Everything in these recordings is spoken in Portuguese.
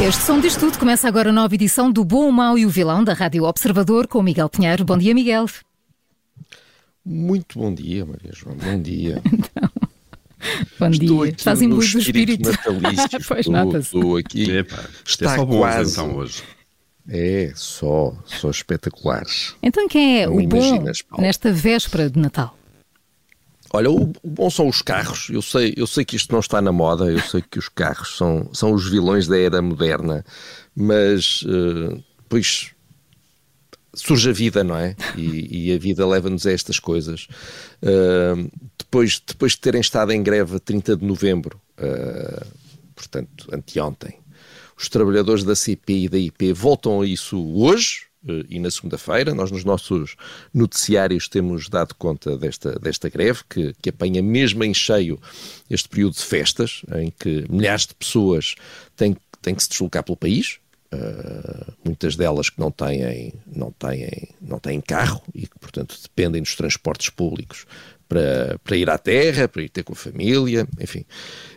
Este som diz tudo. Começa agora a nova edição do Bom, o Mau e o Vilão da Rádio Observador com o Miguel Pinheiro. Bom dia, Miguel. Muito bom dia, Maria João. Bom dia. então, bom estou dia. Estás em luz do espírito. Natalício. pois estou, estou aqui. Epa, Está é só boas quase. então hoje. É, só, só espetaculares. Então quem é Não o bom imaginas, nesta véspera de Natal? Olha, o, o bom são os carros. Eu sei, eu sei que isto não está na moda, eu sei que os carros são, são os vilões da era moderna, mas eh, depois surge a vida, não é? E, e a vida leva-nos a estas coisas. Uh, depois, depois de terem estado em greve a 30 de novembro, uh, portanto, anteontem, os trabalhadores da CP e da IP voltam a isso hoje uh, e na segunda-feira. Nós, nos nossos noticiários, temos dado conta desta, desta greve, que, que apanha mesmo em cheio este período de festas, em que milhares de pessoas têm, têm que se deslocar pelo país. Uh, muitas delas que não têm, não, têm, não têm carro e que, portanto, dependem dos transportes públicos para, para ir à terra, para ir ter com a família, enfim.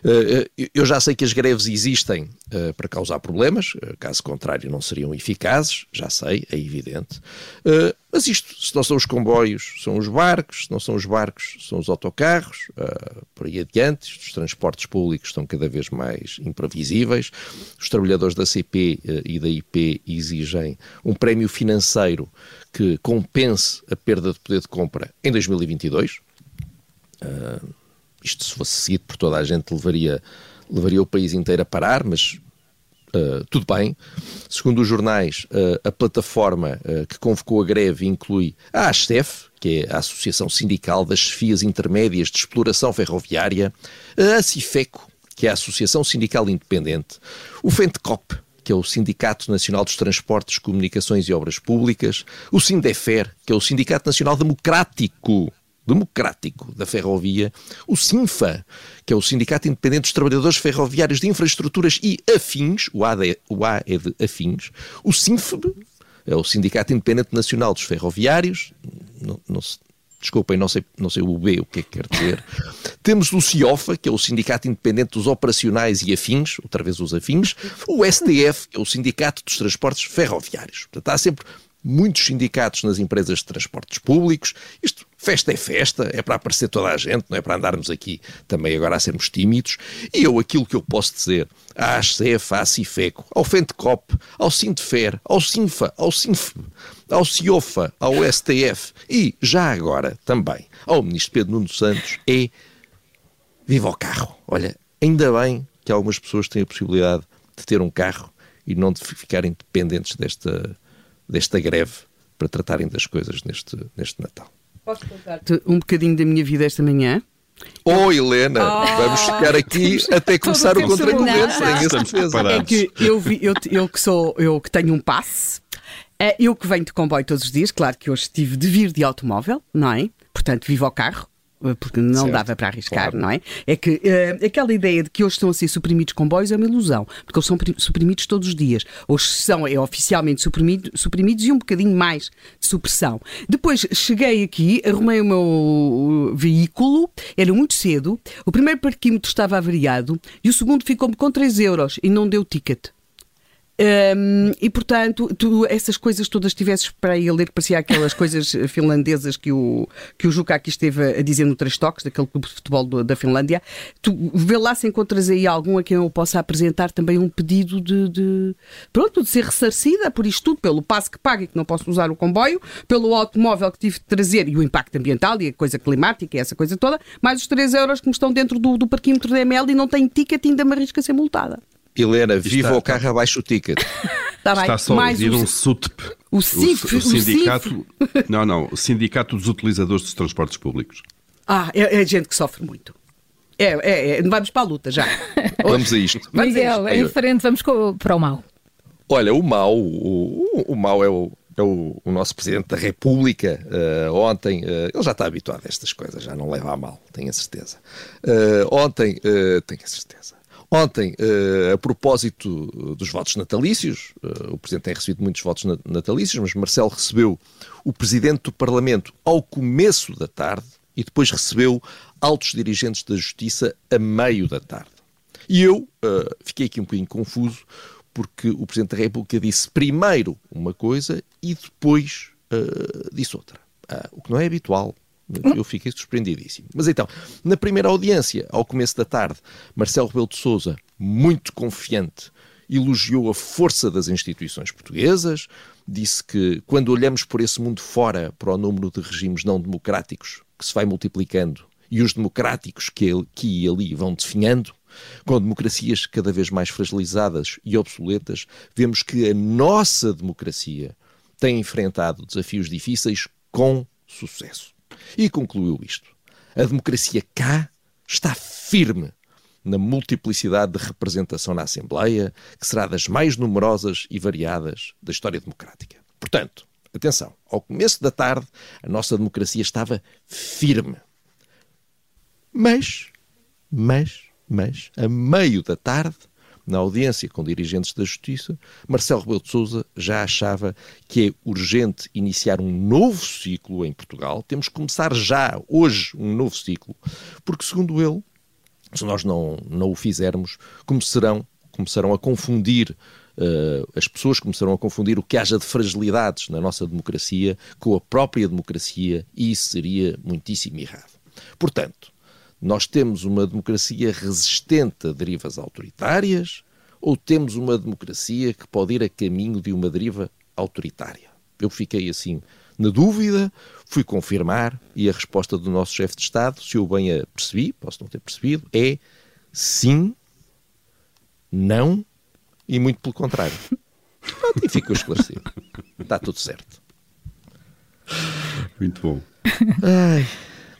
Uh, eu já sei que as greves existem uh, para causar problemas, caso contrário não seriam eficazes, já sei, é evidente. mas isto, se não são os comboios, são os barcos, se não são os barcos, são os autocarros, por aí adiante. Os transportes públicos estão cada vez mais imprevisíveis. Os trabalhadores da CP e da IP exigem um prémio financeiro que compense a perda de poder de compra em 2022. Uh, isto, se fosse seguido por toda a gente, levaria, levaria o país inteiro a parar, mas uh, tudo bem. Segundo os jornais, uh, a plataforma que convocou a greve inclui a ASTEF, que é a Associação Sindical das Chefias Intermédias de Exploração Ferroviária, a CIFECO, que é a Associação Sindical Independente, o FENTECOP, que é o Sindicato Nacional dos Transportes, Comunicações e Obras Públicas, o SINDEFER, que é o Sindicato Nacional Democrático democrático da ferrovia, o SINFA, que é o Sindicato Independente dos Trabalhadores Ferroviários de Infraestruturas e Afins, o A, de, o A é de Afins, o SINFB, é o Sindicato Independente Nacional dos Ferroviários, não, não, desculpem, não sei, não sei o B o que é que quer dizer. Temos o CIOFA, que é o Sindicato Independente dos Operacionais e Afins, outra vez os afins, o STF, que é o Sindicato dos Transportes Ferroviários. Portanto, há sempre muitos sindicatos nas empresas de transportes públicos. Isto, festa é festa, é para aparecer toda a gente, não é para andarmos aqui também agora a sermos tímidos. E eu, aquilo que eu posso dizer à ASCEF, à CIFECO, ao FENTECOP, ao SINTFER, ao SINFA, ao SINF, ao CIOFA, ao STF e, já agora, também ao Ministro Pedro Nuno Santos, é viva o carro. Olha, ainda bem que algumas pessoas têm a possibilidade de ter um carro e não de ficarem dependentes desta desta greve para tratarem das coisas neste, neste Natal. Posso contar-te um bocadinho da minha vida esta manhã? Oh, Helena, oh, vamos ficar aqui até começar o a certeza. É que eu, vi, eu, eu, que sou, eu que tenho um passe, é, eu que venho de comboio todos os dias, claro que hoje tive de vir de automóvel, não é? Portanto, vivo ao carro porque não Certo, dava para arriscar, claro. não é? É que eh, aquela ideia de que hoje estão a ser suprimidos comboios é uma ilusão, porque eles são pri- suprimidos todos os dias. Hoje são é, oficialmente suprimido- suprimidos e um bocadinho mais de supressão. Depois cheguei aqui, arrumei o meu veículo, era muito cedo, o primeiro parquímetro estava avariado e o segundo ficou-me com 3 euros e não deu ticket. Hum, e portanto, tu essas coisas todas tivesses para a ler, parecia aquelas coisas finlandesas que o, que o Juca aqui esteve a dizer no Três Toques, daquele clube de futebol do- da Finlândia. Tu vê lá se encontras aí algum a quem eu possa apresentar também um pedido de, de- pronto, de ser ressarcida por isto tudo, pelo passo que paga e que não posso usar o comboio, pelo automóvel que tive de trazer e o impacto ambiental e a coisa climática e essa coisa toda, mais os 3 euros que me estão dentro do, do parquímetro da ML e não tenho ticket ainda me arrisco a ser multada. Helena, viva está- o carro abaixo o ticket. Tá bem? Está só a mais ouvir o- um SUTP. O, CIF, o, o sindicato. O CIF. Não, não. O Sindicato dos Utilizadores dos Transportes Públicos. Ah, é, é gente que sofre muito. É, é, é, vamos para a luta já. vamos a isto. Vamos Miguel, a isto. em frente, vamos para o mal. Olha, o mal, o, o mal é o, é o, o, nosso Presidente da República, uh, ontem, uh, ele já está habituado a estas coisas, já não leva a mal, tenho a certeza. Uh, ontem, tenho a certeza. Ontem, a propósito dos votos natalícios, o Presidente tem recebido muitos votos natalícios, mas Marcelo recebeu o Presidente do Parlamento ao começo da tarde e depois recebeu altos dirigentes da Justiça a meio da tarde. E eu fiquei aqui um bocadinho confuso, porque o Presidente da República disse primeiro uma coisa e depois disse outra. Uh, o que não é habitual. Eu fiquei surpreendidíssimo. Mas então, na primeira audiência, ao começo da tarde, Marcelo Rebelo de Sousa, muito confiante, elogiou a força das instituições portuguesas, disse que quando olhamos por esse mundo fora, para o número de regimes não democráticos que se vai multiplicando e os democráticos que aqui e ali vão definhando, com democracias cada vez mais fragilizadas e obsoletas, vemos que a nossa democracia tem enfrentado desafios difíceis com sucesso. E concluiu isto. A democracia cá está firme na multiplicidade de representação na Assembleia, que será das mais numerosas e variadas da história democrática. Portanto, atenção, ao começo da tarde, a nossa democracia estava firme. Mas, mas, mas, a meio da tarde, na audiência com dirigentes da Justiça, Marcelo Rebelo de Sousa já achava que é urgente iniciar um novo ciclo em Portugal. Temos que começar já, hoje, um novo ciclo, porque, segundo ele, se nós não, não o fizermos, começarão, começarão a confundir Uh, as pessoas começarão a confundir o que haja de fragilidades na nossa democracia com a própria democracia e isso seria muitíssimo errado. Portanto, nós temos uma democracia resistente a derivas autoritárias ou temos uma democracia que pode ir a caminho de uma deriva autoritária? Eu fiquei assim na dúvida, fui confirmar e a resposta do nosso chefe de Estado, se eu bem a percebi, posso não ter percebido, é sim, não e muito pelo contrário. e ficou esclarecido. Está tudo certo. Muito bom. Ai.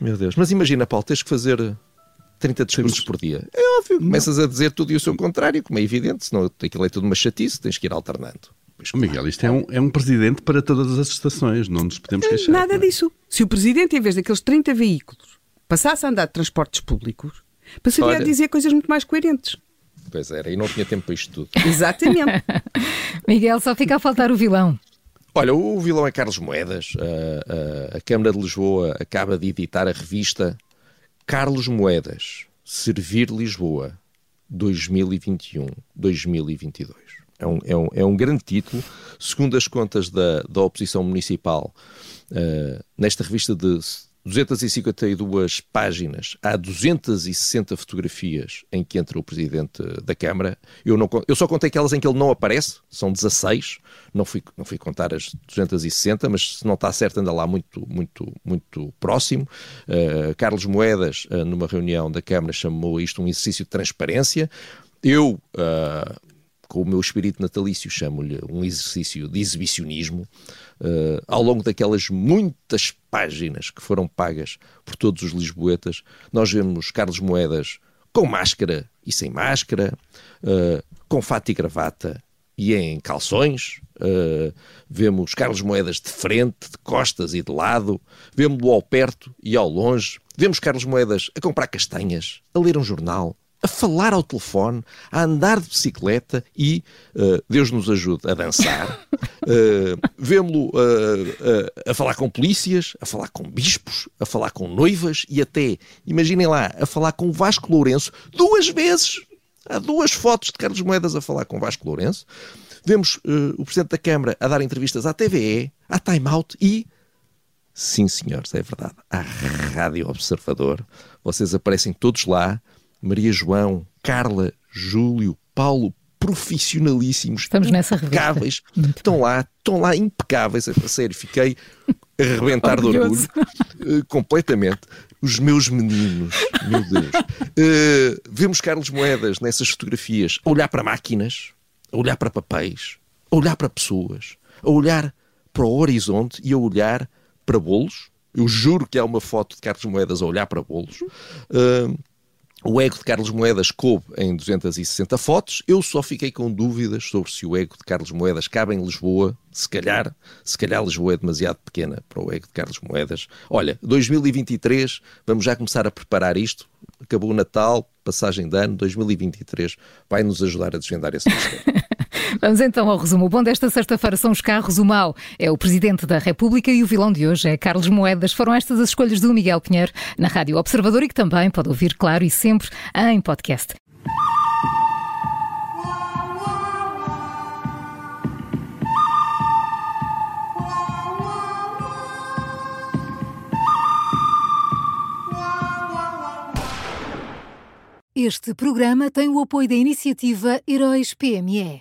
Meu Deus. Mas imagina, Paulo, tens que fazer 30 discursos por dia. É óbvio. Começas a dizer tudo e o seu contrário, como é evidente, senão aquilo é tudo uma chatice, tens que ir alternando. Pois, claro. Miguel, isto é um, é um presidente para todas as estações, não nos podemos queixar. Nada é? disso. Se o presidente, em vez daqueles 30 veículos, passasse a andar de transportes públicos, passaria Olha, a dizer coisas muito mais coerentes. Pois era, e não tinha tempo para isto tudo. Exatamente. Miguel, só fica a faltar o vilão. Olha, o vilão é Carlos Moedas. A, a, a Câmara de Lisboa acaba de editar a revista Carlos Moedas, Servir Lisboa, 2021-2022. É um, é, um, é um grande título. Segundo as contas da, da oposição municipal, uh, nesta revista de 252 páginas, há 260 fotografias em que entra o Presidente da Câmara. Eu, não, eu só contei aquelas em que ele não aparece, são 16. Não fui, não fui contar as 260, mas se não está certo, anda lá muito, muito, muito próximo. Uh, Carlos Moedas, uh, numa reunião da Câmara, chamou isto um exercício de transparência. Eu, uh, com o meu espírito natalício, chamo-lhe um exercício de exibicionismo. Uh, ao longo daquelas muitas páginas que foram pagas por todos os lisboetas, nós vemos Carlos Moedas com máscara e sem máscara, uh, com fato e gravata e em calções. Uh, vemos Carlos Moedas de frente, de costas e de lado. Vemos-lo ao perto e ao longe. Vemos Carlos Moedas a comprar castanhas, a ler um jornal, a falar ao telefone, a andar de bicicleta e, uh, Deus nos ajude, a dançar. Uh, Vemo-lo uh, a falar com polícias, a falar com bispos, a falar com noivas e até, imaginem lá, a falar com Vasco Lourenço duas vezes. Há duas fotos de Carlos Moedas a falar com Vasco Lourenço. Vemos o Presidente da Câmara a dar entrevistas à TVE, à Time Out e Sim, senhores, é verdade. À Rádio Observador. Vocês aparecem todos lá Maria João, Carla, Júlio, Paulo, profissionalíssimos, Estamos nessa impecáveis. Estão lá, estão lá impecáveis. A sério, fiquei a arrebentar de orgulho uh, completamente. Os meus meninos, meu Deus. Uh, vemos Carlos Moedas nessas fotografias a olhar para máquinas, a olhar para papéis, a olhar para pessoas, a olhar para o horizonte e a olhar para bolos. Eu juro que há uma foto de Carlos Moedas a olhar para bolos. Uh, o ego de Carlos Moedas coube em 260 fotos. Eu só fiquei com dúvidas sobre se o ego de Carlos Moedas cabe em Lisboa. Se calhar, se calhar Lisboa é demasiado pequena para o ego de Carlos Moedas. Olha, 2023, vamos já começar a preparar isto. Acabou o Natal, passagem de ano, 2023 vai nos ajudar a desvendar esse mistério. Vamos então ao resumo. O bom desta sexta-feira são os carros, o mau é o Presidente da República e o vilão de hoje é Carlos Moedas. Foram estas as escolhas do Miguel Pinheiro na Rádio Observador e que também pode ouvir, claro, e sempre em podcast. Este programa tem o apoio da iniciativa Heróis PME.